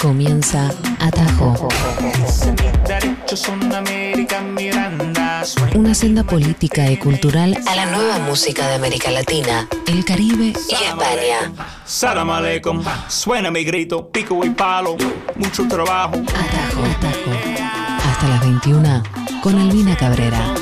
Comienza Atajo. Una senda política y cultural a la nueva música de América Latina, el Caribe y España. Salam aleikum, suena mi grito, pico y palo, mucho trabajo. Atajo, atajo. Hasta las 21 con Albina Cabrera.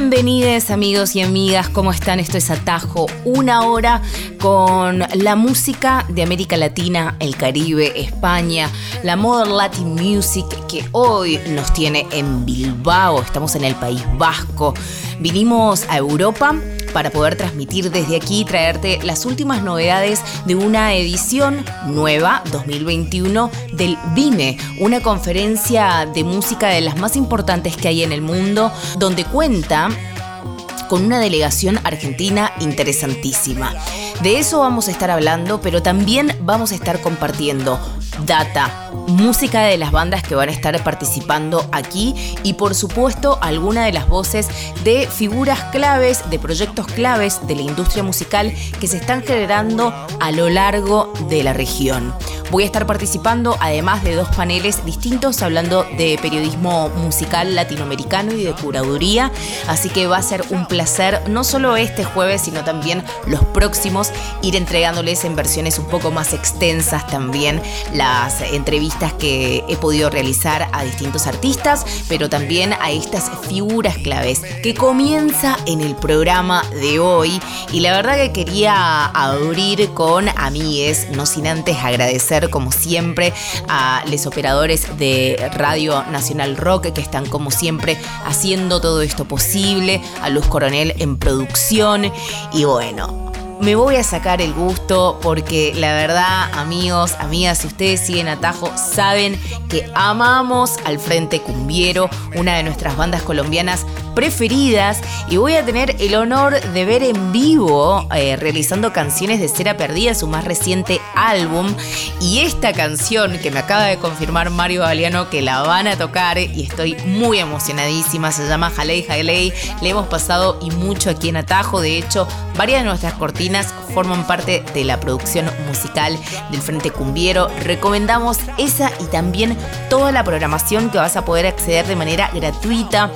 Bienvenidos amigos y amigas, ¿cómo están? Esto es Atajo, una hora con la música de América Latina, el Caribe, España, la Modern Latin Music que hoy nos tiene en Bilbao, estamos en el País Vasco. Vinimos a Europa para poder transmitir desde aquí y traerte las últimas novedades de una edición nueva 2021 del VIME, una conferencia de música de las más importantes que hay en el mundo, donde cuenta con una delegación argentina interesantísima. De eso vamos a estar hablando, pero también vamos a estar compartiendo data, música de las bandas que van a estar participando aquí y por supuesto alguna de las voces de figuras claves, de proyectos claves de la industria musical que se están generando a lo largo de la región. Voy a estar participando además de dos paneles distintos hablando de periodismo musical latinoamericano y de curaduría, así que va a ser un placer no solo este jueves, sino también los próximos ir entregándoles en versiones un poco más extensas también las entrevistas que he podido realizar a distintos artistas, pero también a estas figuras claves que comienza en el programa de hoy. Y la verdad que quería abrir con amigues, no sin antes agradecer como siempre a los operadores de Radio Nacional Rock que están como siempre haciendo todo esto posible, a Luz Coronel en producción. Y bueno, me voy a sacar el gusto porque la verdad, amigos, amigas, si ustedes siguen Atajo, saben que amamos al Frente Cumbiero, una de nuestras bandas colombianas preferidas, y voy a tener el honor de ver en vivo eh, realizando canciones de Cera Perdida, su más reciente álbum, y esta canción que me acaba de confirmar Mario Galeano que la van a tocar y estoy muy emocionadísima, se llama Jalei Jalei, le hemos pasado y mucho aquí en Atajo, de hecho, varias de nuestras cortinas forman parte de la producción musical del Frente Cumbiero. Recomendamos esa y también toda la programación que vas a poder acceder de manera gratuita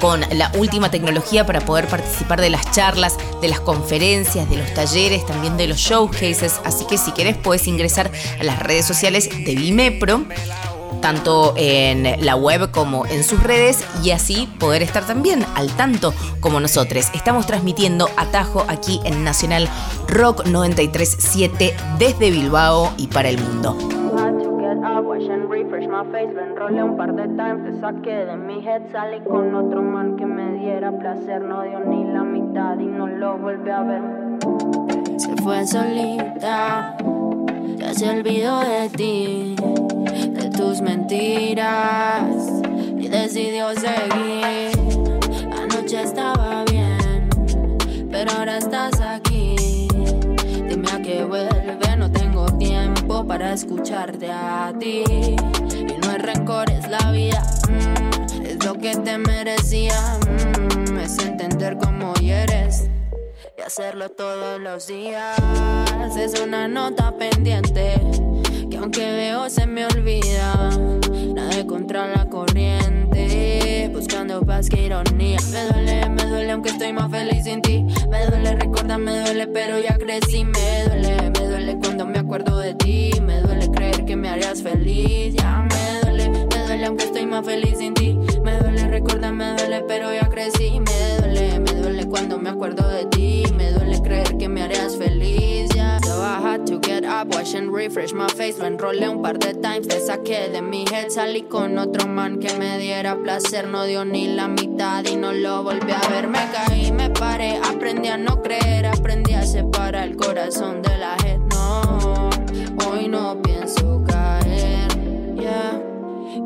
con la última tecnología para poder participar de las charlas, de las conferencias, de los talleres, también de los showcases. Así que si querés puedes ingresar a las redes sociales de Vimepro tanto en la web como en sus redes y así poder estar también al tanto como nosotros. Estamos transmitiendo Atajo aquí en Nacional Rock 937 desde Bilbao y para el mundo. Se fue solita, ya olvidó de ti tus mentiras y decidió seguir. Anoche estaba bien, pero ahora estás aquí. Dime a qué vuelve, no tengo tiempo para escucharte a ti. Y no es rencor, es la vida, mm, es lo que te merecía. Mm, es entender cómo eres y hacerlo todos los días. Es una nota pendiente aunque veo se me olvida. Nada contra la corriente, buscando paz que ironía. Me duele, me duele aunque estoy más feliz sin ti. Me duele recordar, me duele, pero ya crecí. Me duele, me duele cuando me acuerdo de ti. Me duele creer que me harías feliz. Ya me duele, me duele aunque estoy más feliz sin ti. Me duele recordar, me duele, pero ya crecí. Me duele, me duele cuando me acuerdo de ti. Me duele creer que me harías feliz. I had to get up, wash and refresh my face. Lo enrolé un par de times, te saqué de mi head. Salí con otro man que me diera placer. No dio ni la mitad y no lo volví a ver. Me caí, me paré, aprendí a no creer. Aprendí a separar el corazón de la head. No, hoy no pienso caer. Yeah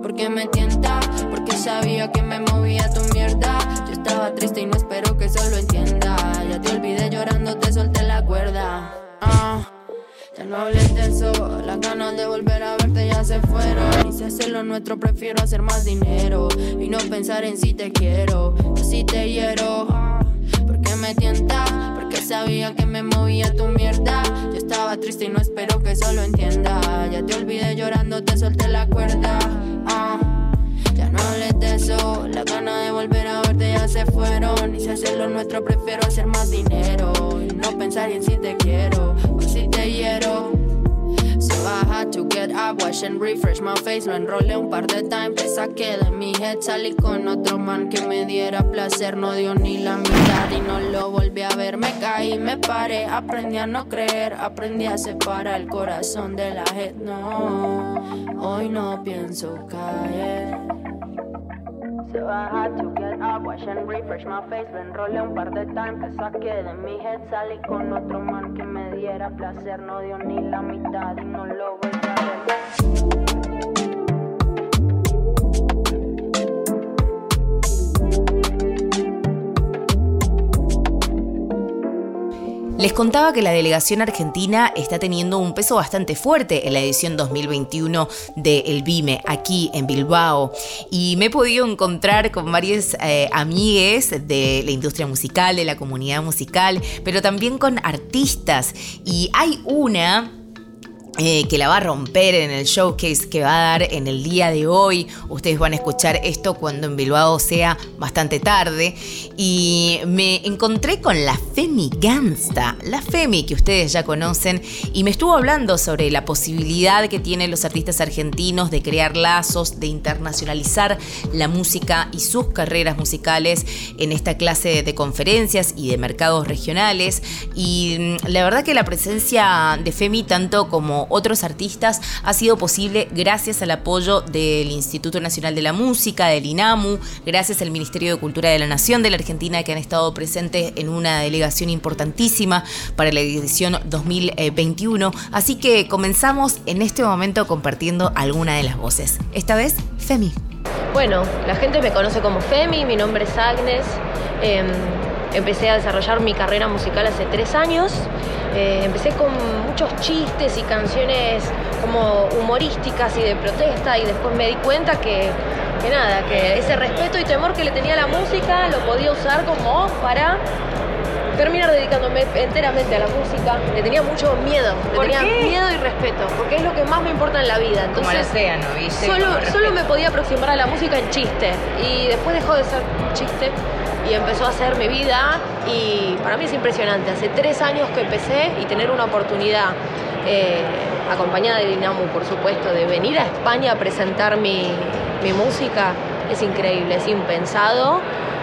porque me tienta, porque sabía que me movía tu mierda. Yo estaba triste y no espero que eso lo entienda. Ya te olvidé llorando, te solté la cuerda. Ah, Ya no hables de eso, las ganas de volver a verte ya se fueron. Y si hacer lo nuestro, prefiero hacer más dinero. Y no pensar en si te quiero o si te hiero. Porque me tienta, porque sabía que me movía tu mierda. Yo estaba triste y no espero que eso lo entienda. Ya te olvidé llorando, te solté la cuerda. Ah, ya no hables de eso, las ganas de volver a verte ya se fueron. Y si hacer lo nuestro, prefiero hacer más dinero. Y no pensar en si te quiero So I had to get up, wash and refresh my face. Lo enrolé un par de times, te saqué de mi head. Salí con otro man que me diera placer. No dio ni la mitad y no lo volví a ver. Me caí, me paré, aprendí a no creer. Aprendí a separar el corazón de la head. No, hoy no pienso caer. So I had to get up, wash and refresh my face. Lo enrolé un par de times, te saqué de mi head. Salí con otro man que me diera placer. No dio ni la mitad y no lo voy Les contaba que la delegación argentina está teniendo un peso bastante fuerte en la edición 2021 de El Vime, aquí en Bilbao. Y me he podido encontrar con varios eh, amigues de la industria musical, de la comunidad musical, pero también con artistas. Y hay una eh, que la va a romper en el showcase que va a dar en el día de hoy. Ustedes van a escuchar esto cuando en Bilbao sea bastante tarde. Y me encontré con la Femi Gansta, la Femi que ustedes ya conocen, y me estuvo hablando sobre la posibilidad que tienen los artistas argentinos de crear lazos, de internacionalizar la música y sus carreras musicales en esta clase de conferencias y de mercados regionales. Y mm, la verdad que la presencia de Femi, tanto como otros artistas ha sido posible gracias al apoyo del Instituto Nacional de la Música, del INAMU, gracias al Ministerio de Cultura de la Nación de la Argentina que han estado presentes en una delegación importantísima para la edición 2021. Así que comenzamos en este momento compartiendo alguna de las voces. Esta vez, Femi. Bueno, la gente me conoce como Femi, mi nombre es Agnes. Eh, empecé a desarrollar mi carrera musical hace tres años. Eh, empecé con muchos chistes y canciones como humorísticas y de protesta y después me di cuenta que, que nada, que ese respeto y temor que le tenía a la música lo podía usar como para terminar dedicándome enteramente a la música. Le tenía mucho miedo, le ¿Por tenía qué? miedo y respeto, porque es lo que más me importa en la vida. Como el Entonces, océano, ¿viste? Solo, solo me podía aproximar a la música en chiste y después dejó de ser un chiste y empezó a ser mi vida y para mí es impresionante. Hace tres años que empecé y tener una oportunidad eh, acompañada del INAMU, por supuesto, de venir a España a presentar mi, mi música es increíble, es impensado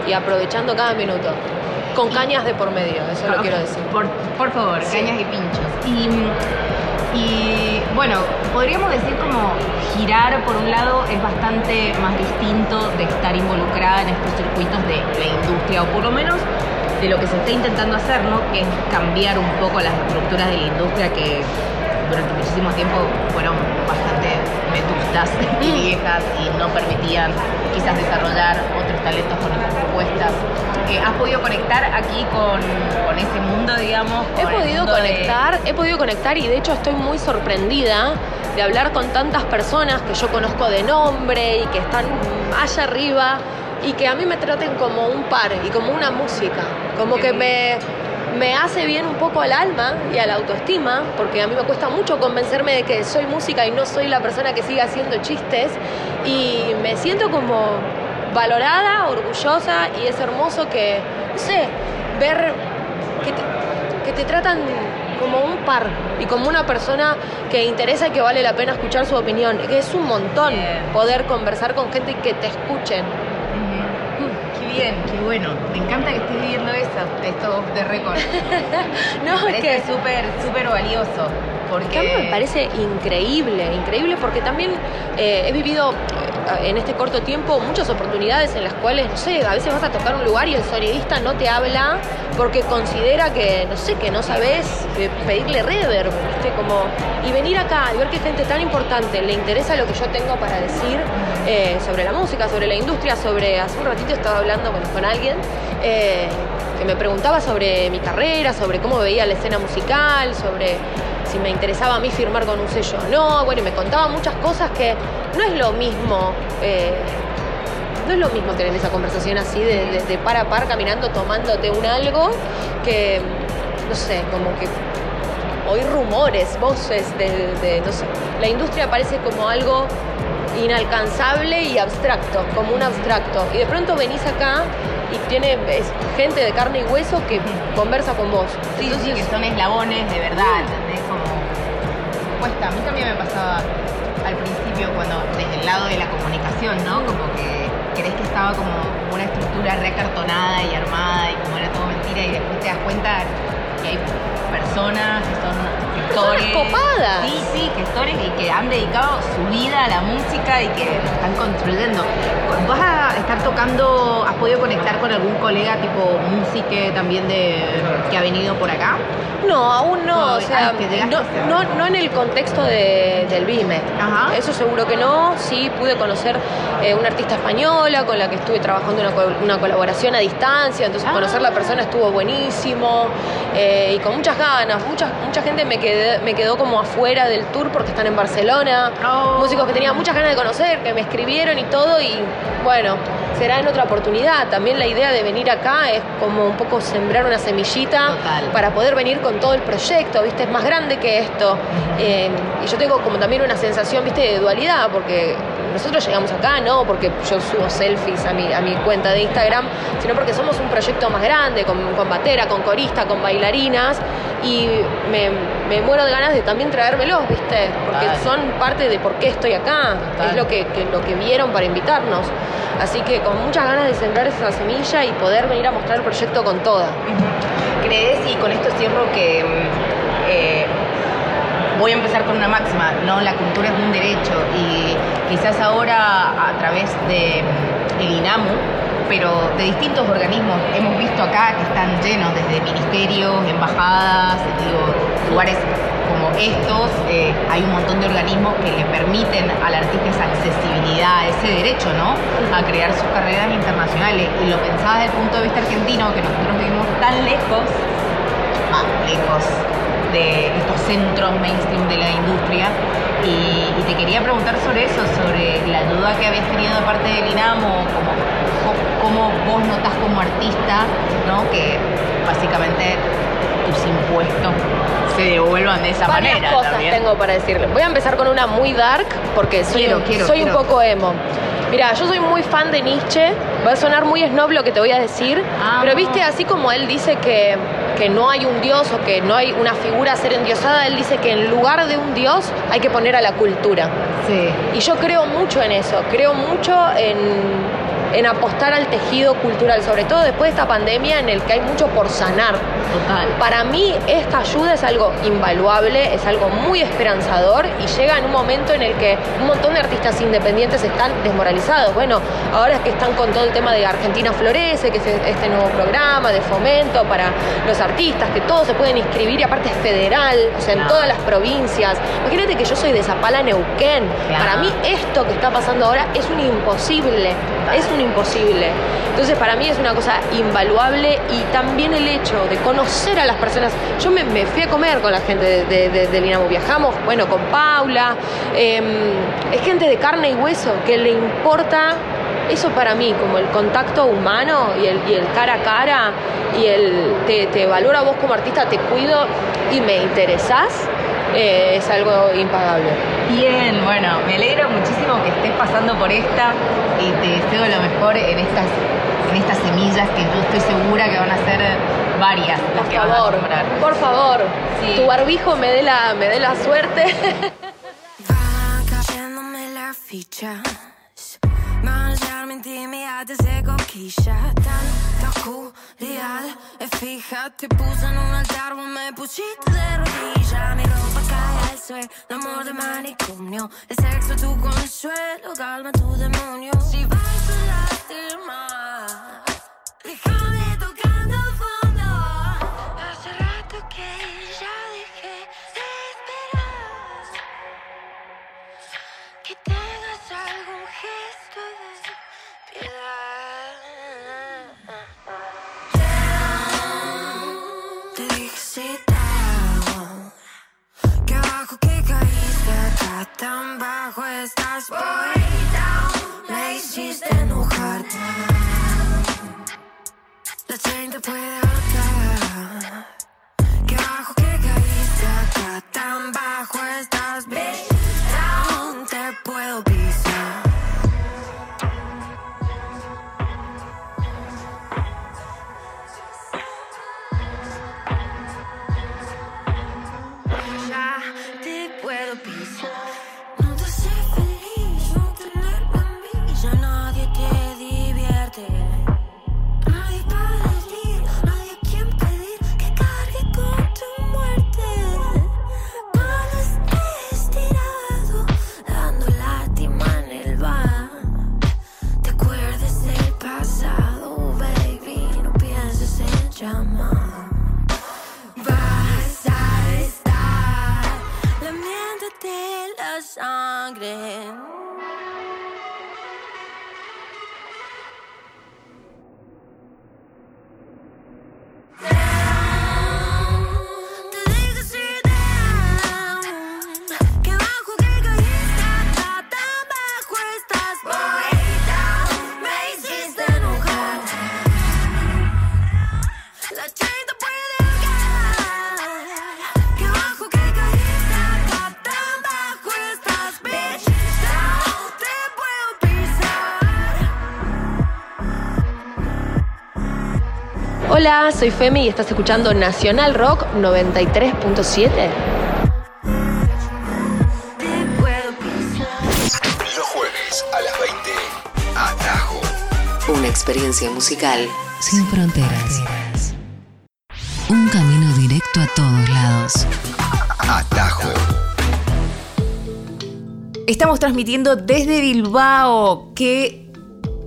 y aprovechando cada minuto. Con cañas de por medio, eso lo Ok, quiero decir. Por, por favor, Sí. cañas y pinchos. Y, y, bueno, podríamos decir como girar por un lado es bastante más distinto de estar involucrada en estos circuitos de la industria, o por lo menos de lo que se está intentando hacer, ¿no? Que es cambiar un poco las estructuras de la industria que durante muchísimo tiempo fueron bastante vetustas y viejas y no permitían quizás desarrollar otros talentos con otras propuestas. Eh, ¿Has podido conectar aquí con, con ese mundo, digamos? He podido de- conectar, he podido conectar y de hecho estoy muy sorprendida de hablar con tantas personas que yo conozco de nombre y que están allá arriba y que a mí me traten como un par y como una música, como que me, me hace bien un poco al alma y a la autoestima, porque a mí me cuesta mucho convencerme de que soy música y no soy la persona que sigue haciendo chistes y me siento como valorada, orgullosa y es hermoso que, no sé, ver que te, que te tratan como un par y como una persona que interesa y que vale la pena escuchar su opinión. Que es un montón poder conversar con gente y que te escuchen. Qué bien, qué bueno. Me encanta que estés viviendo eso, esto de récord. No, Me es que súper, súper valioso. Porque mí me parece increíble, increíble porque también eh, he vivido eh, en este corto tiempo muchas oportunidades en las cuales, no sé, a veces vas a tocar un lugar y el sonidista no te habla porque considera que, no sé, que no sabes eh, pedirle reverb, ¿viste? Como, y venir acá y ver que gente tan importante le interesa lo que yo tengo para decir sobre la música, sobre la industria, sobre, hace un ratito estaba hablando con, alguien que me preguntaba sobre mi carrera, sobre cómo veía la escena musical, sobre si me interesaba a mí firmar con un sello o no, bueno, y me contaba muchas cosas que no es lo mismo. Eh, no es lo mismo tener esa conversación así de, de par a par caminando tomándote un algo que, no sé, como que oír rumores, voces de, no sé, la industria parece como algo inalcanzable y abstracto, como un abstracto. Y de pronto venís acá y tiene gente de carne y hueso que conversa con vos. Sí, sí, que son eslabones de verdad, cuesta. A mí también me pasaba al principio cuando desde el lado de la comunicación, ¿no? Como que crees que estaba como una estructura recartonada y armada y como era todo mentira y después te das cuenta que hay personas que son gestores. copadas. Sí, sí, gestores y que han dedicado su vida a la música y que lo están construyendo. ¿Vas a estar tocando, has podido conectar con algún colega tipo música también de que ha venido por acá? No, aún no, o sea, no, no, en el contexto del BIME. Ajá. Eso seguro que no. Sí, pude conocer eh, una artista española con la que estuve trabajando una, una colaboración a distancia, entonces conocer la persona estuvo buenísimo eh, y con muchas ganas. Mucha, mucha gente me, quedé, me quedó como afuera del tour porque están en Barcelona. Oh. Músicos que tenía muchas ganas de conocer, que me escribieron y todo y bueno, será en otra oportunidad. También la idea de venir acá es como un poco sembrar una semillita para poder venir con todo el proyecto, ¿viste? Es más grande que esto. Eh, y yo tengo como también una sensación, ¿viste? De dualidad, porque nosotros llegamos acá, no porque yo subo selfies a mi, a mi cuenta de Instagram, sino porque somos un proyecto más grande, con, con batera, con corista, con bailarinas, y me, me, muero de ganas de también traérmelos, ¿viste? Porque son parte de por qué estoy acá, es lo que, lo que vieron para invitarnos. Así que con muchas ganas de sembrar esa semilla y poder venir a mostrar el proyecto con toda. ¿Crees, y con esto cierro, que mm, eh, voy a empezar con una máxima, ¿no? La cultura es un derecho y quizás ahora a través de el INAMU, pero de distintos organismos hemos visto acá que están llenos desde ministerios, embajadas, digo, lugares como estos, eh, hay un montón de organismos que le permiten al artista esa accesibilidad, ese derecho, ¿no? A crear sus carreras internacionales. Y lo pensaba desde el punto de vista argentino, que nosotros vivimos tan lejos, más lejos de estos centros mainstream de la industria. Y, te quería preguntar sobre eso, sobre la ayuda que habías tenido de parte del INAMO, como, cómo vos notas como artista, ¿no? Que básicamente tus impuestos se devuelvan de esa Varias manera. cosas tengo para decirle. Voy a empezar con una muy dark porque soy, soy un poco emo. Mira, yo soy muy fan de Nietzsche. Va a sonar muy snob lo que te voy a decir. Ah. Pero viste, así como él dice que, que no hay un dios o que no hay una figura a ser endiosada, él dice que en lugar de un dios hay que poner a la cultura. Sí. Y yo creo mucho en eso. Creo mucho en en apostar al tejido cultural, sobre todo después de esta pandemia en el que hay mucho por sanar. Total. Para mí esta ayuda es algo invaluable, es algo muy esperanzador y llega en un momento en el que un montón de artistas independientes están desmoralizados. Bueno, ahora es que están con todo el tema de Argentina Florece, que es este nuevo programa de fomento para los artistas, que todos se pueden inscribir y aparte es federal, o sea, en todas las provincias. Imagínate que yo soy de Zapala, Neuquén. Para mí esto que está pasando ahora es un imposible, es un imposible. Entonces para mí es una cosa invaluable y también el hecho de conocer a las personas. Yo me, fui a comer con la gente de, de, Dinamo, viajamos, bueno, con Paula. Em, es gente de carne y hueso que le importa eso para mí, como el contacto humano y el, y el cara a cara y el te, te valoro a vos como artista, te cuido y me interesás eh, es algo impagable. Bien, bueno, me alegro muchísimo que estés pasando por esta y te deseo lo mejor en estas, en estas semillas que yo estoy segura que van a ser varias las por que favor, a Por favor, tu barbijo me dé la, me dé la suerte. Te puse en un altar, vos me pusiste de rodillas. Mi ropa cae al suelo, amor de manicomio. El sexo tu consuelo, calma tu demonio. Si vas a lastimar, estás way down. Me hiciste enojarte. La chain te puede ahorcar. Que bajo que caíste acá, tan bajo estás, soy Femi y estás escuchando Nacional Rock 93.7. Te puedo pisar. Los jueves a las 20, Atajo. Una experiencia musical sin fronteras. Un camino directo a todos lados. Atajo. Estamos transmitiendo desde Bilbao. Qué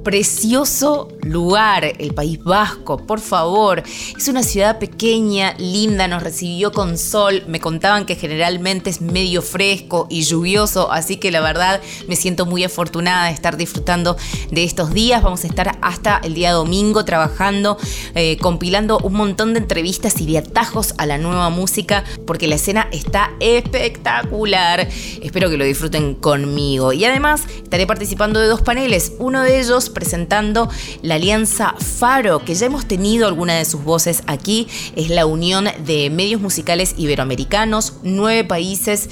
precioso lugar, el País Vasco, por favor. Es una ciudad pequeña, linda, nos recibió con sol. Me contaban que generalmente es medio fresco y lluvioso, así que la verdad me siento muy afortunada de estar disfrutando de estos días. Vamos a estar hasta el día domingo trabajando, eh, compilando un montón de entrevistas y de atajos a la nueva música, porque la escena está espectacular. Espero que lo disfruten conmigo. Y además estaré participando de dos paneles, uno de ellos presentando la alianza Faro, que ya hemos tenido alguna de sus voces aquí. Es la unión de medios musicales iberoamericanos, nueve países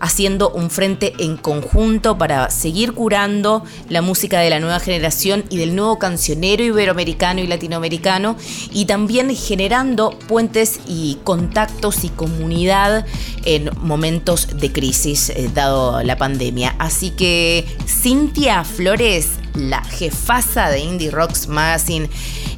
haciendo un frente en conjunto para seguir curando la música de la nueva generación y del nuevo cancionero iberoamericano y latinoamericano y también generando puentes y contactos y comunidad en momentos de crisis eh, dado la pandemia. Así que Cintia Flores la jefaza de Indie Rocks Magazine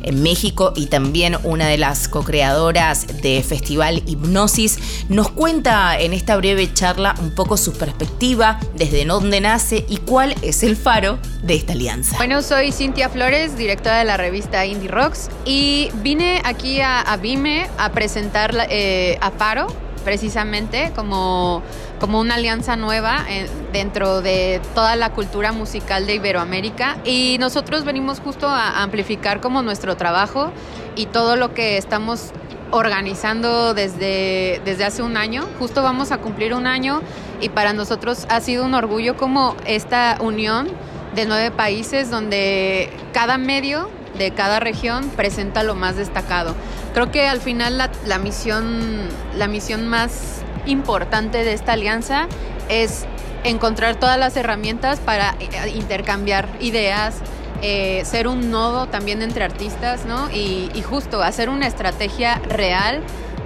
en México y también una de las co-creadoras de Festival Hipnosis, nos cuenta en esta breve charla un poco su perspectiva, desde dónde nace y cuál es el faro de esta alianza. Bueno, soy Cintia Flores, directora de la revista Indie Rocks, y vine aquí a, a Vime a presentar eh, a Faro, precisamente como, como una alianza nueva eh, dentro de toda la cultura musical de Iberoamérica y nosotros venimos justo a amplificar como nuestro trabajo y todo lo que estamos organizando desde, desde hace un año. Justo vamos a cumplir un año y para nosotros ha sido un orgullo como esta unión de nueve países donde cada medio de cada región presenta lo más destacado. Creo que al final la, misión, la misión más importante de esta alianza es encontrar todas las herramientas para eh, intercambiar ideas, eh, ser un nodo también entre artistas, ¿no? Y, y, justo hacer una estrategia real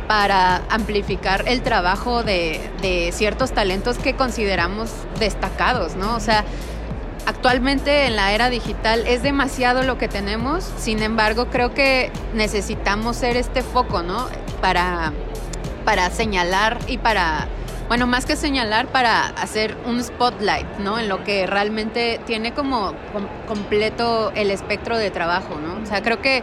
para amplificar el trabajo de, de ciertos talentos que consideramos destacados, ¿no? O sea, actualmente en la era digital es demasiado lo que tenemos, sin embargo creo que necesitamos ser este foco, ¿no? Para, para señalar y para, bueno, más que señalar, para hacer un spotlight, ¿no? En lo que realmente tiene como com completo el espectro de trabajo, ¿no? O sea, creo que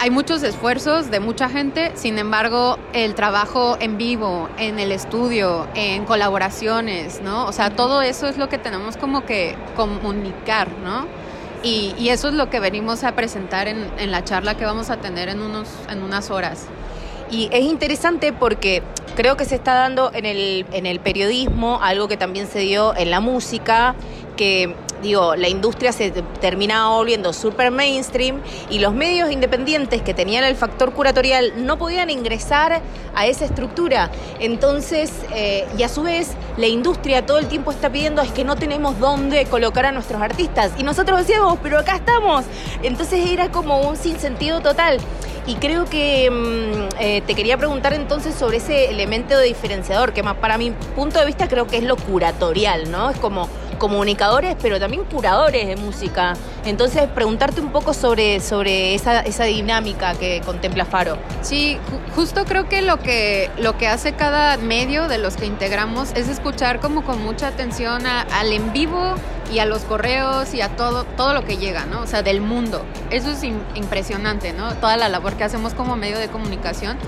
hay muchos esfuerzos de mucha gente, sin embargo, el trabajo en vivo, en el estudio, en colaboraciones, ¿no? O sea, todo eso es lo que tenemos como que comunicar, ¿no? Y, eso es lo que venimos a presentar en, en, la charla que vamos a tener en, unos, en unas horas. Y es interesante porque creo que se está dando en el, en el periodismo algo que también se dio en la música, que digo, la industria se terminaba volviendo super mainstream y los medios independientes que tenían el factor curatorial no podían ingresar a esa estructura. Entonces, eh, y a su vez, la industria todo el tiempo está pidiendo es que no tenemos dónde colocar a nuestros artistas. Y nosotros decíamos, pero acá estamos. Entonces era como un sinsentido total. Y creo que mm, eh, te quería preguntar entonces sobre ese elemento diferenciador, que más para mi punto de vista creo que es lo curatorial, ¿no? Es como comunicadores, pero también curadores de música. Entonces, preguntarte un poco sobre, sobre esa, esa dinámica que contempla Faro. Sí, justo creo que lo, que lo que hace cada medio de los que integramos es escuchar como con mucha atención al en vivo y a los correos y a todo, todo lo que llega, ¿no? O sea, del mundo. Eso es impresionante, ¿no? Toda la labor que hacemos como medio de comunicación,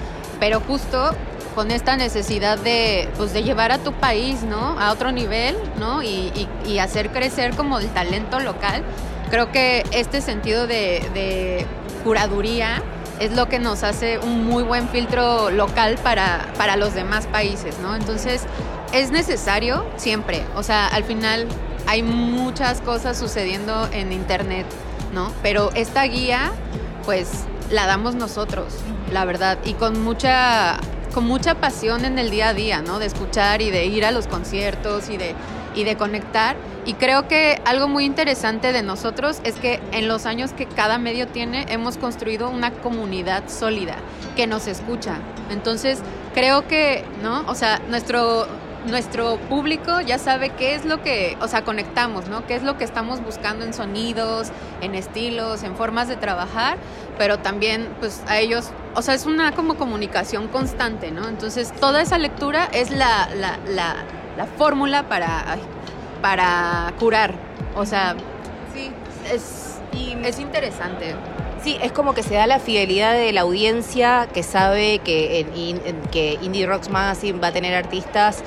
pero justo con esta necesidad de, pues, de llevar a tu país, ¿no? A otro nivel, ¿no? Y, hacer crecer como el talento local. Creo que este sentido de, curaduría es lo que nos hace un muy buen filtro local para, para los demás países, ¿no? Entonces, es necesario siempre. O sea, al final hay muchas cosas sucediendo en internet, ¿no? Pero esta guía, pues, la damos nosotros, la verdad, y con mucha con mucha pasión en el día a día, ¿no? De escuchar y de ir a los conciertos y de, y de conectar. Y creo que algo muy interesante de nosotros es que en los años que cada medio tiene hemos construido una comunidad sólida que nos escucha. Entonces, creo que, ¿no? O sea, nuestro nuestro público ya sabe qué es lo que, o sea, conectamos, ¿no? Qué es lo que estamos buscando en sonidos, en estilos, en formas de trabajar, pero también, pues, a ellos, o sea, es una como comunicación constante, ¿no? Entonces, toda esa lectura es la, la, la, la fórmula para, para curar, o sea, sí, es, y, es interesante. Sí, es como que se da la fidelidad de la audiencia que sabe que, en, que Indie Rocks Magazine va a tener artistas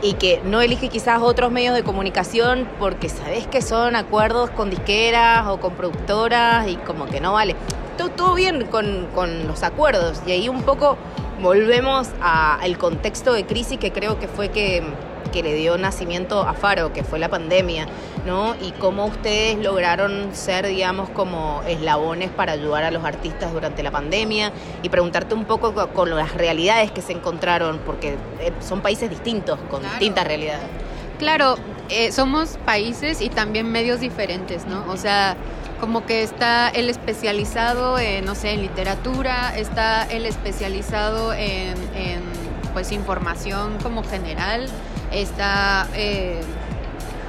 y que no elige quizás otros medios de comunicación porque sabes que son acuerdos con disqueras o con productoras y como que no vale. Todo, todo bien con, con los acuerdos y ahí un poco volvemos al contexto de crisis que creo que fue que que le dio nacimiento a Faro, que fue la pandemia, ¿no? Y cómo ustedes lograron ser, digamos, como eslabones para ayudar a los artistas durante la pandemia y preguntarte un poco con, las realidades que se encontraron, porque eh, son países distintos, con distintas realidades. Claro, eh, somos países y también medios diferentes, ¿no? O sea, como que está el especializado en, no sé, en literatura, está el especializado en, pues información como general, está... Eh,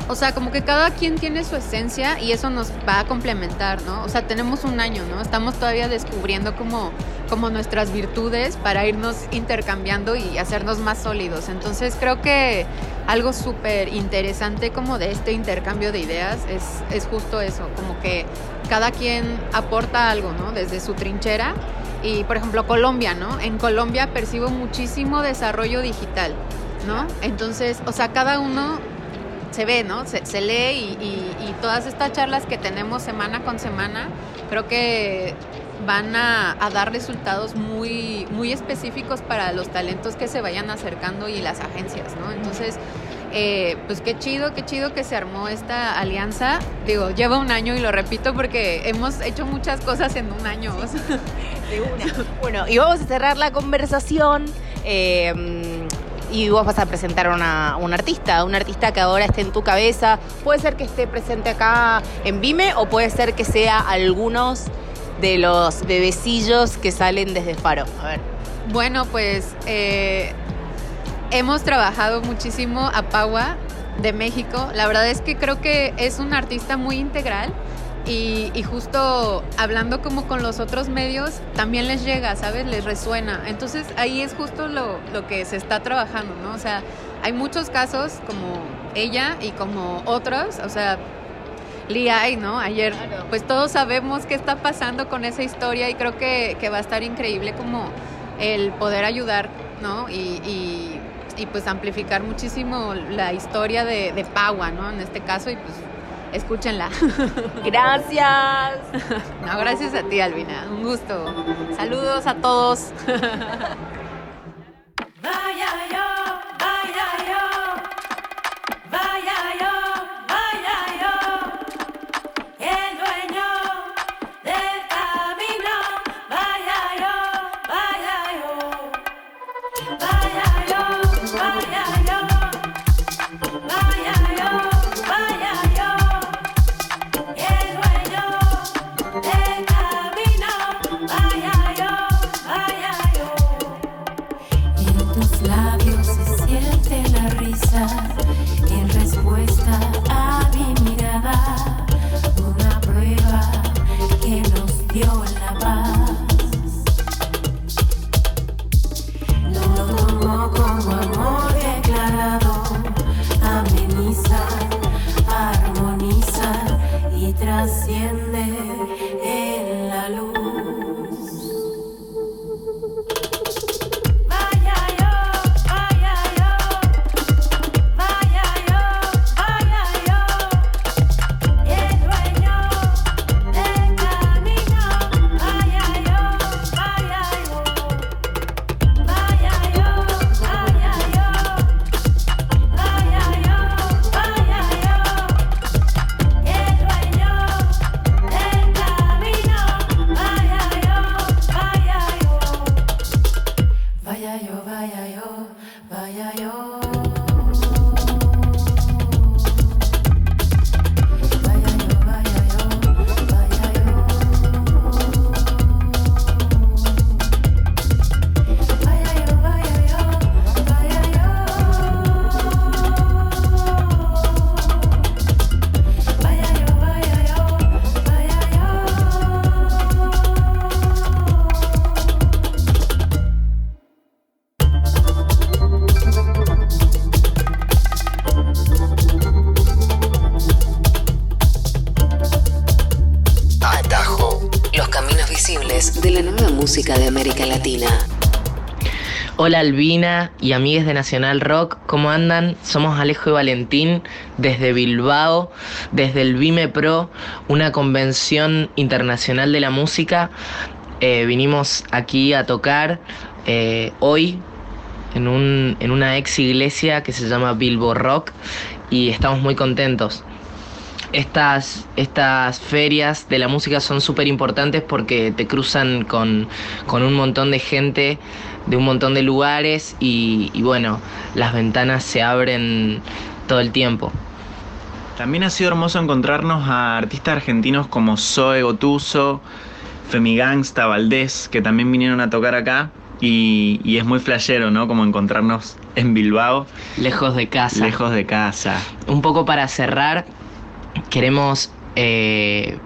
o sea, como que cada quien tiene su esencia y eso nos va a complementar, ¿no? O sea, tenemos un año, ¿no? Estamos todavía descubriendo como, como nuestras virtudes para irnos intercambiando y hacernos más sólidos. Entonces creo que algo súper interesante como de este intercambio de ideas es, es justo eso, como que cada quien aporta algo, ¿no? Desde su trinchera. Y por ejemplo Colombia, ¿no? En Colombia percibo muchísimo desarrollo digital. ¿no? Entonces, o sea, cada uno se ve, ¿no? Se, lee y, todas estas charlas que tenemos semana con semana, creo que van a, dar resultados muy, muy específicos para los talentos que se vayan acercando y las agencias, ¿no? Entonces, eh, pues qué chido, qué chido que se armó esta alianza. Digo, lleva un año y lo repito porque hemos hecho muchas cosas en un año. De una. Bueno, y vamos a cerrar la conversación. Eh, y vos vas a presentar a una, un artista, un artista que ahora esté en tu cabeza. Puede ser que esté presente acá en Vime o puede ser que sea algunos de los bebecillos que salen desde Faro. A ver. Bueno, pues eh, hemos trabajado muchísimo a Paua de México. La verdad es que creo que es un artista muy integral y, justo hablando como con los otros medios, también les llega, ¿sabes? Les resuena. Entonces ahí es justo lo, lo que se está trabajando, ¿no? O sea, hay muchos casos como ella y como otros, o sea, Lee ¿no? Ayer, pues todos sabemos qué está pasando con esa historia y creo que, que va a estar increíble como el poder ayudar, ¿no? Y, y, y pues amplificar muchísimo la historia de, de Paua, ¿no? En este caso, y pues escúchenla. Gracias. No, gracias a ti, Albina. Un gusto. Saludos a todos. Vaya Hola Albina y amigues de Nacional Rock, ¿cómo andan? Somos Alejo y Valentín desde Bilbao, desde el Vime Pro, una convención internacional de la música. Eh, vinimos aquí a tocar eh, hoy en, un, en una ex iglesia que se llama Bilbo Rock y estamos muy contentos. Estas, estas ferias de la música son súper importantes porque te cruzan con, con un montón de gente de un montón de lugares y, bueno, las ventanas se abren todo el tiempo. También ha sido hermoso encontrarnos a artistas argentinos como Zoe Gotuso, Femigangsta, Valdés, que también vinieron a tocar acá. Y, es muy flashero, ¿no? Como encontrarnos en Bilbao. Lejos de casa. Lejos de casa. Un poco para cerrar, queremos eh,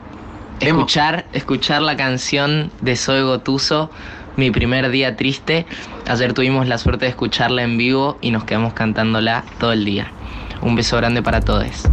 escuchar, escuchar la canción de Zoe Gotuso mi primer día triste. Ayer tuvimos la suerte de escucharla en vivo y nos quedamos cantándola todo el día. Un beso grande para todos.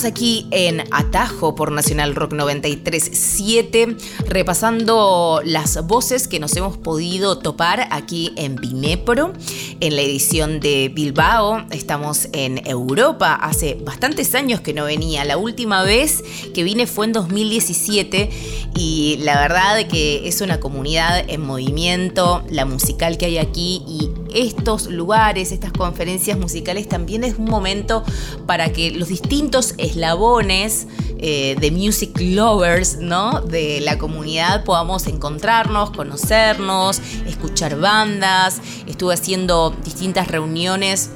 Estamos aquí en Atajo por Nacional Rock 93.7, repasando las voces que nos hemos podido topar aquí en Binepro, en la edición de Bilbao. Estamos en Europa, hace bastantes años que no venía. La última vez que vine fue en 2017 y la verdad que es una comunidad en movimiento, la musical que hay aquí y estos lugares, estas conferencias musicales también es un momento para que los distintos eslabones eh, de music lovers, ¿no? De la comunidad podamos encontrarnos, conocernos, escuchar bandas. Estuve haciendo distintas reuniones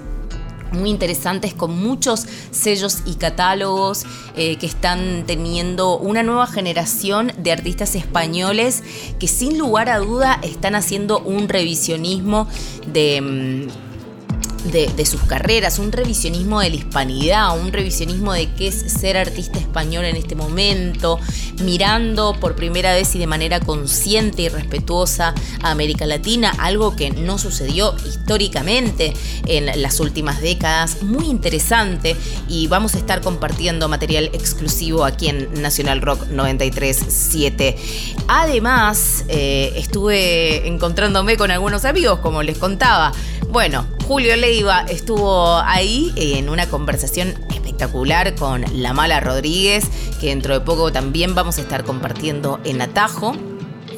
muy interesantes con muchos sellos y catálogos eh, que están teniendo una nueva generación de artistas españoles que sin lugar a duda están haciendo un revisionismo de... De, sus carreras, un revisionismo de la hispanidad, un revisionismo de qué es ser artista español en este momento, mirando por primera vez y de manera consciente y respetuosa a América Latina, algo que no sucedió históricamente en las últimas décadas, muy interesante y vamos a estar compartiendo material exclusivo aquí en Nacional Rock 937. Además, eh, estuve encontrándome con algunos amigos, como les contaba. Bueno, Julio Leiva estuvo ahí en una conversación espectacular con La Mala Rodríguez, que dentro de poco también vamos a estar compartiendo en Atajo,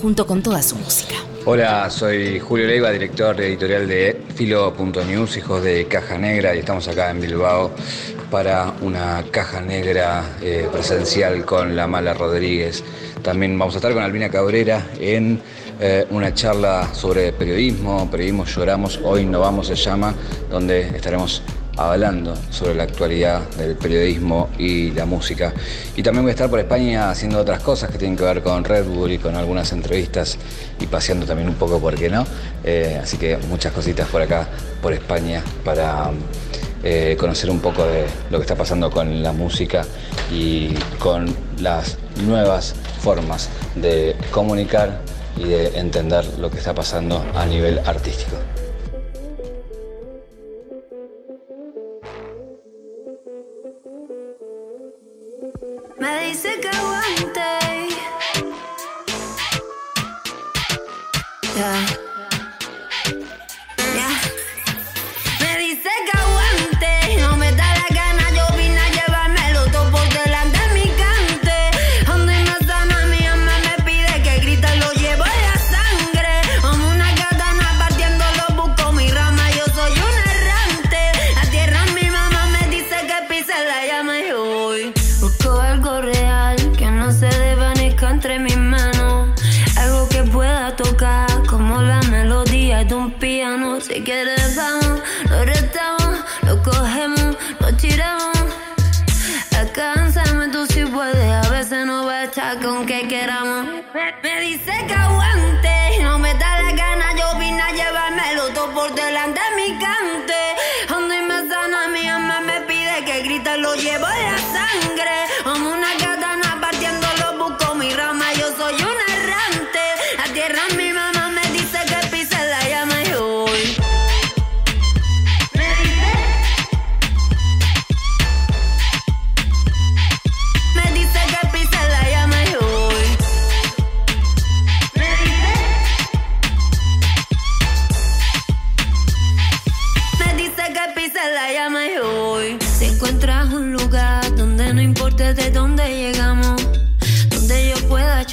junto con toda su música. Hola, soy Julio Leiva, director editorial de Filo.news, hijos de Caja Negra, y estamos acá en Bilbao para una caja negra eh, presencial con La Mala Rodríguez. También vamos a estar con Albina Cabrera en eh, una charla sobre periodismo, periodismo lloramos, hoy no vamos se llama, donde estaremos hablando sobre la actualidad del periodismo y la música. Y también voy a estar por España haciendo otras cosas que tienen que ver con Red Bull y con algunas entrevistas y paseando también un poco, ¿por qué no? Eh, así que muchas cositas por acá, por España, para eh, conocer un poco de lo que está pasando con la música y con las nuevas formas de comunicar y de entender lo que está pasando a nivel artístico. Si quieres vamos, lo retamos, lo cogemos, lo tiramos. Alcánzame tú si puedes, a veces no va a estar con que queramos. Me, dice que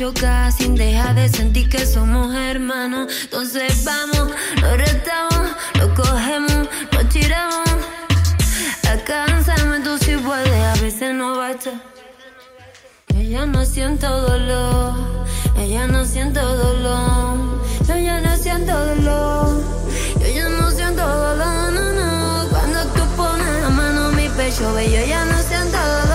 chocar sin dejar de sentir que somos hermanos, entonces vamos, lo retamos, lo cogemos, lo tiramos. Alcánzame tú si puedes, a veces no basta. Ella no siento dolor, ella no siento dolor, yo ya no siento dolor, yo ya no siento dolor, no, no. Cuando tú pones la mano en mi pecho, ve, yo ya no siento dolor,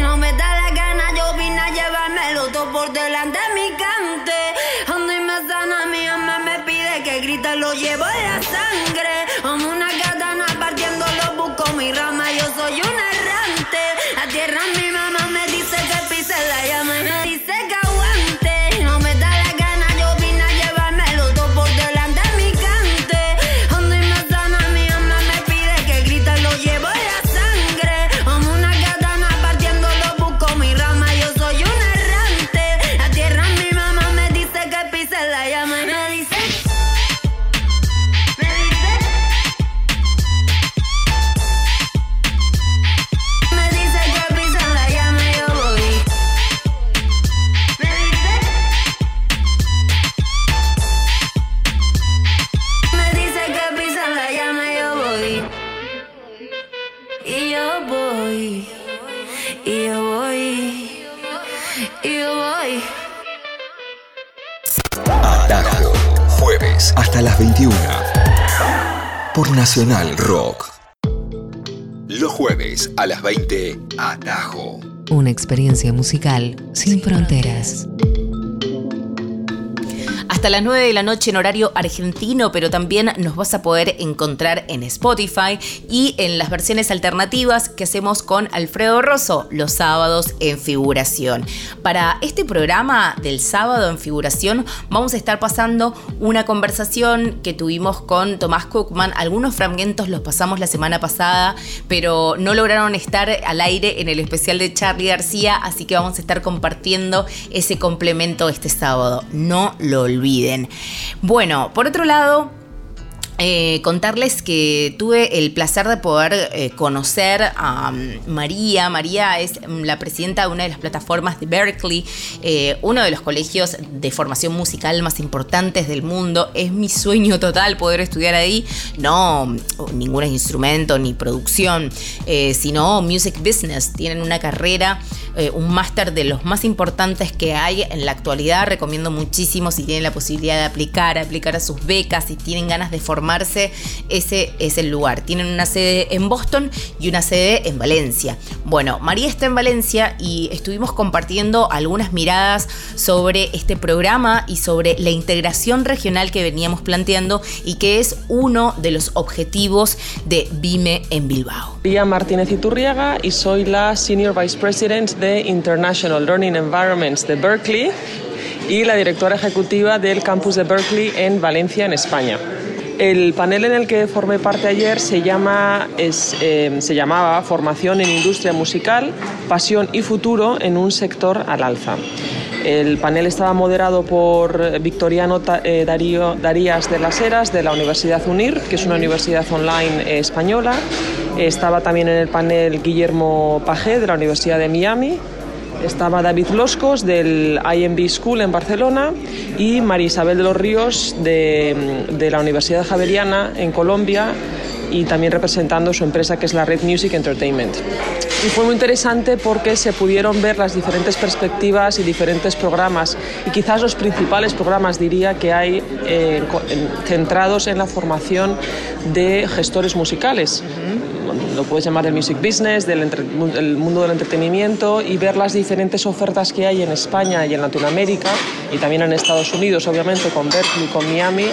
no me da la gana, yo vine a llevármelo todo por delante de mi cante. Ando y me sana, mi alma me pide que grita, lo llevo en la sangre. Como una Rock. Los jueves a las 20, Atajo. Una experiencia musical sin fronteras. Hasta las 9 de la noche en horario argentino, pero también nos vas a poder encontrar en Spotify y en las versiones alternativas que hacemos con Alfredo Rosso los sábados en figuración. Para este programa del sábado en figuración vamos a estar pasando una conversación que tuvimos con Tomás Cookman. Algunos fragmentos los pasamos la semana pasada, pero no lograron estar al aire en el especial de Charlie García, así que vamos a estar compartiendo ese complemento este sábado. No lo olviden. Bueno, por otro lado, eh, contarles que tuve el placer de poder eh, conocer a um, María. María es um, la presidenta de una de las plataformas de Berkeley, eh, uno de los colegios de formación musical más importantes del mundo. Es mi sueño total poder estudiar ahí. No um, ningún instrumento ni producción, sino music business. Tienen una carrera, un máster de los más importantes que hay en la actualidad. Recomiendo muchísimo si tienen la posibilidad de aplicar, aplicar a sus becas, si tienen ganas de formar ese es el lugar. Tienen una sede en Boston y una sede en Valencia. Bueno, María está en Valencia y estuvimos compartiendo algunas miradas sobre este programa y sobre la integración regional que veníamos planteando y que es uno de los objetivos de BIME en Bilbao. María Martínez Iturriaga y soy la Senior Vice President de International Learning Environments de Berkeley y la directora ejecutiva del campus de Berkeley en Valencia, en España. El panel en el que formé parte ayer se, llama, eh, se llamaba Formación en Industria Musical, Pasión y Futuro en un sector al alza. El panel estaba moderado por Victoriano eh, Darías de las Heras de la Universidad UNIR, que es una universidad online española. Estaba también en el panel Guillermo Pagé de la Universidad de Miami, estaba David Loscos del IMB School en Barcelona y María Isabel de los Ríos de, de la Universidad Javeriana en Colombia y también representando su empresa que es la Red Music Entertainment. Y fue muy interesante porque se pudieron ver las diferentes perspectivas y diferentes programas y quizás los principales programas diría que hay eh, centrados en la formación de gestores musicales lo puedes llamar del music business, del el mundo del entretenimiento y ver las diferentes ofertas que hay en España y en Latinoamérica y también en Estados Unidos, obviamente, con Berkeley, con Miami,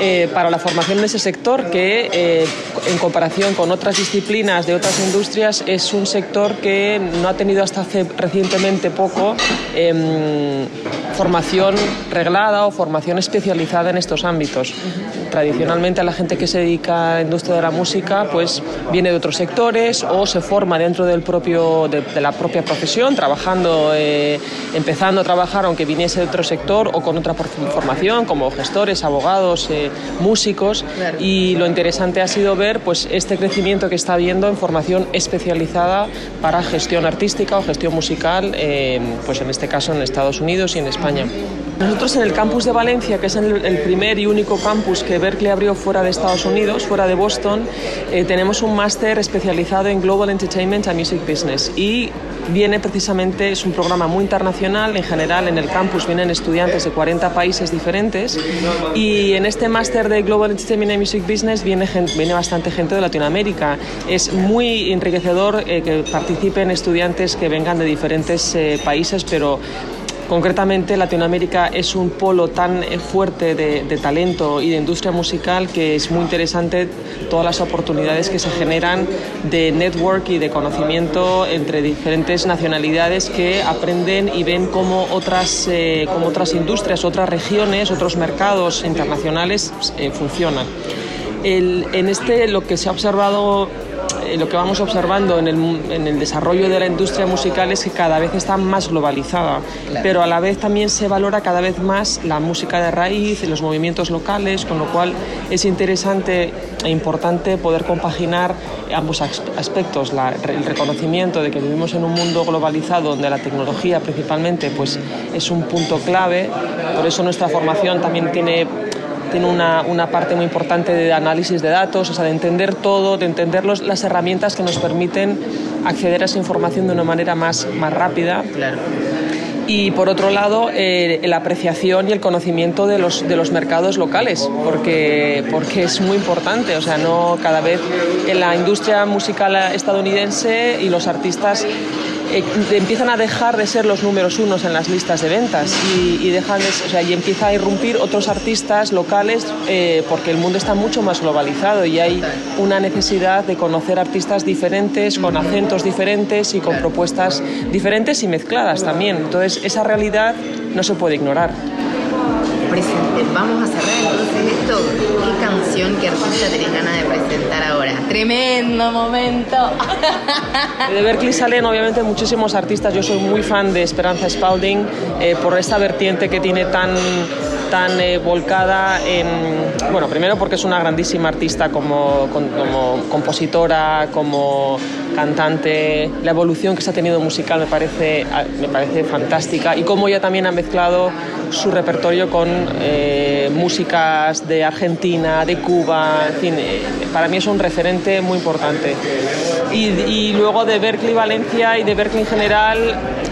eh, para la formación de ese sector que, eh, en comparación con otras disciplinas de otras industrias, es un sector que no ha tenido hasta hace recientemente poco em, formación reglada o formación especializada en estos ámbitos. Tradicionalmente, a la gente que se dedica a la industria de la música, pues viene de otros sectores o se forma dentro del propio, de, la propia profesión, trabajando, eh, empezando a trabajar aunque viniese de otro sector o con otra formación, como gestores, abogados, eh, músicos. Y lo interesante ha sido ver pues, este crecimiento que está habiendo en formación especializada para gestión artística o gestión musical, eh, pues en este caso en Estados Unidos y en España. Nosotros en el campus de Valencia, que es el, primer y único campus que Berkeley abrió fuera de Estados Unidos, fuera de Boston, eh, tenemos un máster especializado en Global Entertainment and Music Business y viene precisamente, es un programa muy internacional, en general en el campus vienen estudiantes de 40 países diferentes y en este máster de Global Entertainment and Music Business viene, viene bastante gente de Latinoamérica. Es muy enriquecedor eh, que participen estudiantes que vengan de diferentes eh, países, pero Concretamente, Latinoamérica es un polo tan eh, fuerte de, talento y de industria musical que es muy interesante todas las oportunidades que se generan de network y de conocimiento entre diferentes nacionalidades que aprenden y ven cómo otras, eh, otras industrias, otras regiones, otros mercados internacionales eh, funcionan. en este lo que se ha observado lo que vamos observando en el, desarrollo de la industria musical es que cada vez está más globalizada, pero a la vez también se valora cada vez más la música de raíz, los movimientos locales, con lo cual es interesante e importante poder compaginar ambos aspectos, el reconocimiento de que vivimos en un mundo globalizado donde la tecnología principalmente pues, es un punto clave, por eso nuestra formación también tiene tiene una, una, parte muy importante de análisis de datos, o sea, de entender todo, de entender los, las herramientas que nos permiten acceder a esa información de una manera más, más rápida. Claro y por otro lado eh, la apreciación y el conocimiento de los, de los mercados locales, porque, porque es muy importante, o sea, no cada vez en la industria musical estadounidense y los artistas eh, empiezan a dejar de ser los números unos en las listas de ventas y, dejan o sea, y empieza a irrumpir otros artistas locales eh, porque el mundo está mucho más globalizado y hay una necesidad de conocer artistas diferentes, con acentos diferentes y con propuestas diferentes y mezcladas también. Entonces, esa realidad no se puede ignorar. Presente. Vamos a cerrar entonces esto. ¿Qué canción, qué artista tenés ganas de presentar ahora? Tremendo momento. De Berkeley salen obviamente muchísimos artistas. Yo soy muy fan de Esperanza Spalding eh, por esta vertiente que tiene tan tan eh, volcada en, bueno, primero porque es una grandísima artista como, como, compositora, como cantante, la evolución que se ha tenido musical me parece, me parece fantástica y cómo ella también ha mezclado su repertorio con eh, músicas de Argentina, de Cuba, en fin, eh, para mí es un referente muy importante. Y, y, luego de Berkeley Valencia y de Berkeley en general,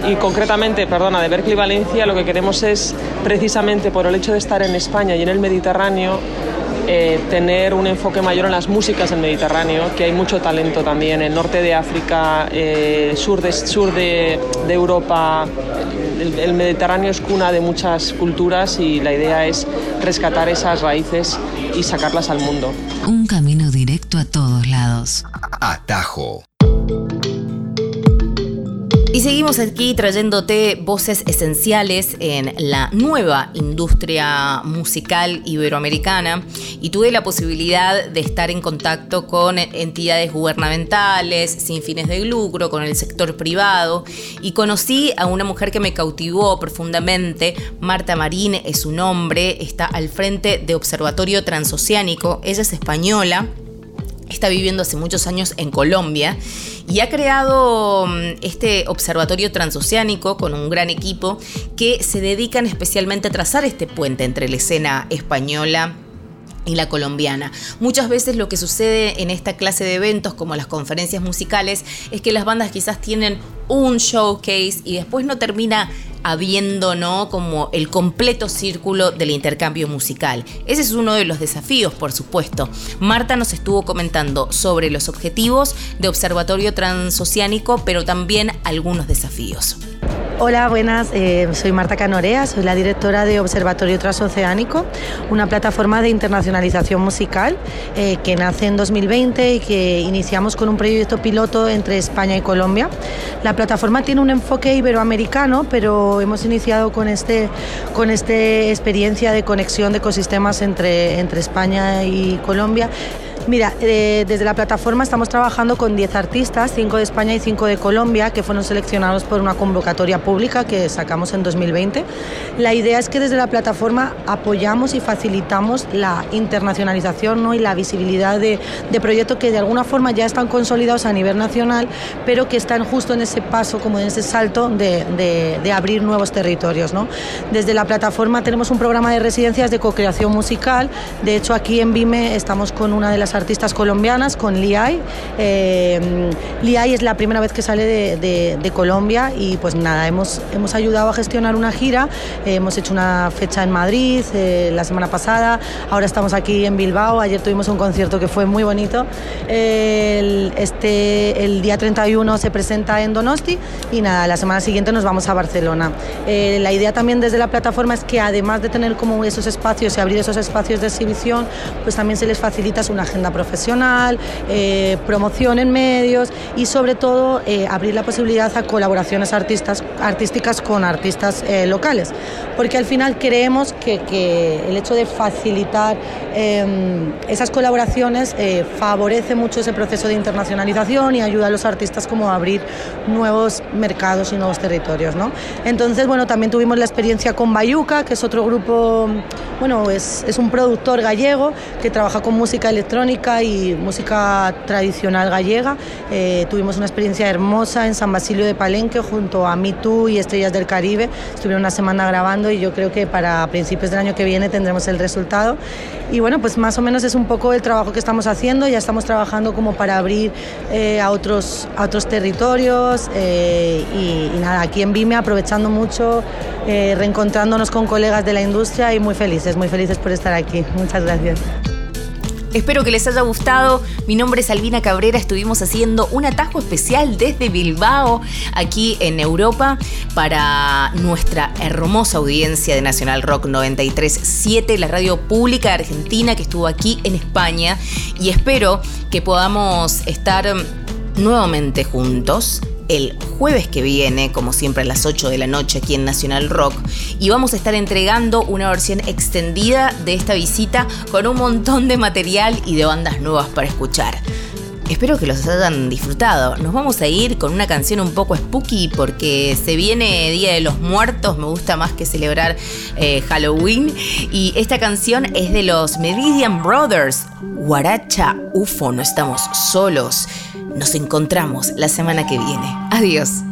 y concretamente, perdona, de Berkeley Valencia, lo que queremos es precisamente por el hecho de estar en España y en el Mediterráneo, eh, tener un enfoque mayor en las músicas del Mediterráneo, que hay mucho talento también en norte de África, eh, sur, de, sur de, de Europa. El, el, Mediterráneo es cuna de muchas culturas y la idea es rescatar esas raíces y sacarlas al mundo. Un camino directo a todos lados. Atajo. Y seguimos aquí trayéndote voces esenciales en la nueva industria musical iberoamericana. Y tuve la posibilidad de estar en contacto con entidades gubernamentales, sin fines de lucro, con el sector privado. Y conocí a una mujer que me cautivó profundamente, Marta Marín es su nombre, está al frente de Observatorio Transoceánico, ella es española está viviendo hace muchos años en Colombia y ha creado mm, este observatorio transoceánico con un gran equipo que se dedican especialmente a trazar este puente entre la escena española y la colombiana. Muchas veces lo que sucede en esta clase de eventos como las conferencias musicales es que las bandas quizás tienen un showcase y después no termina habiendo ¿no? como el completo círculo del intercambio musical. Ese es uno de los desafíos, por supuesto. Marta nos estuvo comentando sobre los objetivos de Observatorio Transoceánico, pero también algunos desafíos. Hola, buenas. Eh, soy Marta Canorea, soy la directora de Observatorio Transoceánico, una plataforma de internacionalización musical eh, que nace en 2020 y que iniciamos con un proyecto piloto entre España y Colombia. La plataforma tiene un enfoque iberoamericano, pero hemos iniciado con este con esta experiencia de conexión de ecosistemas entre, entre España y Colombia. Mira, eh, desde la plataforma estamos trabajando con 10 artistas, 5 de España y 5 de Colombia, que fueron seleccionados por una convocatoria pública que sacamos en 2020. La idea es que desde la plataforma apoyamos y facilitamos la internacionalización ¿no? y la visibilidad de, de, proyectos que de alguna forma ya están consolidados a nivel nacional, pero que están justo en ese paso, como en ese salto de, de, de abrir nuevos territorios. ¿no? Desde la plataforma tenemos un programa de residencias de co-creación musical. De hecho, aquí en Vime estamos con una de las artistas colombianas, con Liai. Eh, Liai es la primera vez que sale de, de, de, Colombia y pues nada, hemos, hemos ayudado a gestionar una gira, eh, hemos hecho una fecha en Madrid eh, la semana pasada, ahora estamos aquí en Bilbao, ayer tuvimos un concierto que fue muy bonito, el, este, el día 31 se presenta en Donosti y nada, la semana siguiente nos vamos a Barcelona. Eh, la idea también desde la plataforma es que además de tener como esos espacios y abrir esos espacios de exhibición, pues también se les facilita una agenda profesional, eh, promoción en medios y sobre todo eh, abrir la posibilidad a colaboraciones artistas, artísticas con artistas eh, locales. Porque al final creemos que, que el hecho de facilitar em, esas colaboraciones favorece mucho ese proceso de internacionalización y ayuda a los artistas como a abrir nuevos mercados y nuevos territorios. ¿no? Entonces, bueno, también tuvimos la experiencia con Bayuca, que es otro grupo, bueno, es, es un productor gallego que trabaja con música electrónica y música tradicional gallega. Eh, tuvimos una experiencia hermosa en San Basilio de Palenque junto a Me Too y Estrellas del Caribe. Estuvieron una semana grabando y yo creo que para principios del año que viene tendremos el resultado. Y bueno, pues más o menos es un poco el trabajo que estamos haciendo. Ya estamos trabajando como para abrir eh, a, otros, a otros territorios eh, y, nada, aquí en Vime aprovechando mucho, reencontrándonos con colegas de la industria y muy felices, muy felices por estar aquí. Muchas gracias. Espero que les haya gustado. Mi nombre es Albina Cabrera. Estuvimos haciendo un atajo especial desde Bilbao, aquí en Europa, para nuestra hermosa audiencia de Nacional Rock 93.7, la radio pública Argentina que estuvo aquí en España. Y espero que podamos estar nuevamente juntos el jueves que viene, como siempre a las 8 de la noche aquí en Nacional Rock, y vamos a estar entregando una versión extendida de esta visita con un montón de material y de bandas nuevas para escuchar. Espero que los hayan disfrutado. Nos vamos a ir con una canción un poco spooky porque se viene Día de los Muertos, me gusta más que celebrar eh, Halloween. Y esta canción es de los Meridian Brothers, Guaracha UFO, no estamos solos. Nos encontramos la semana que viene. Adiós.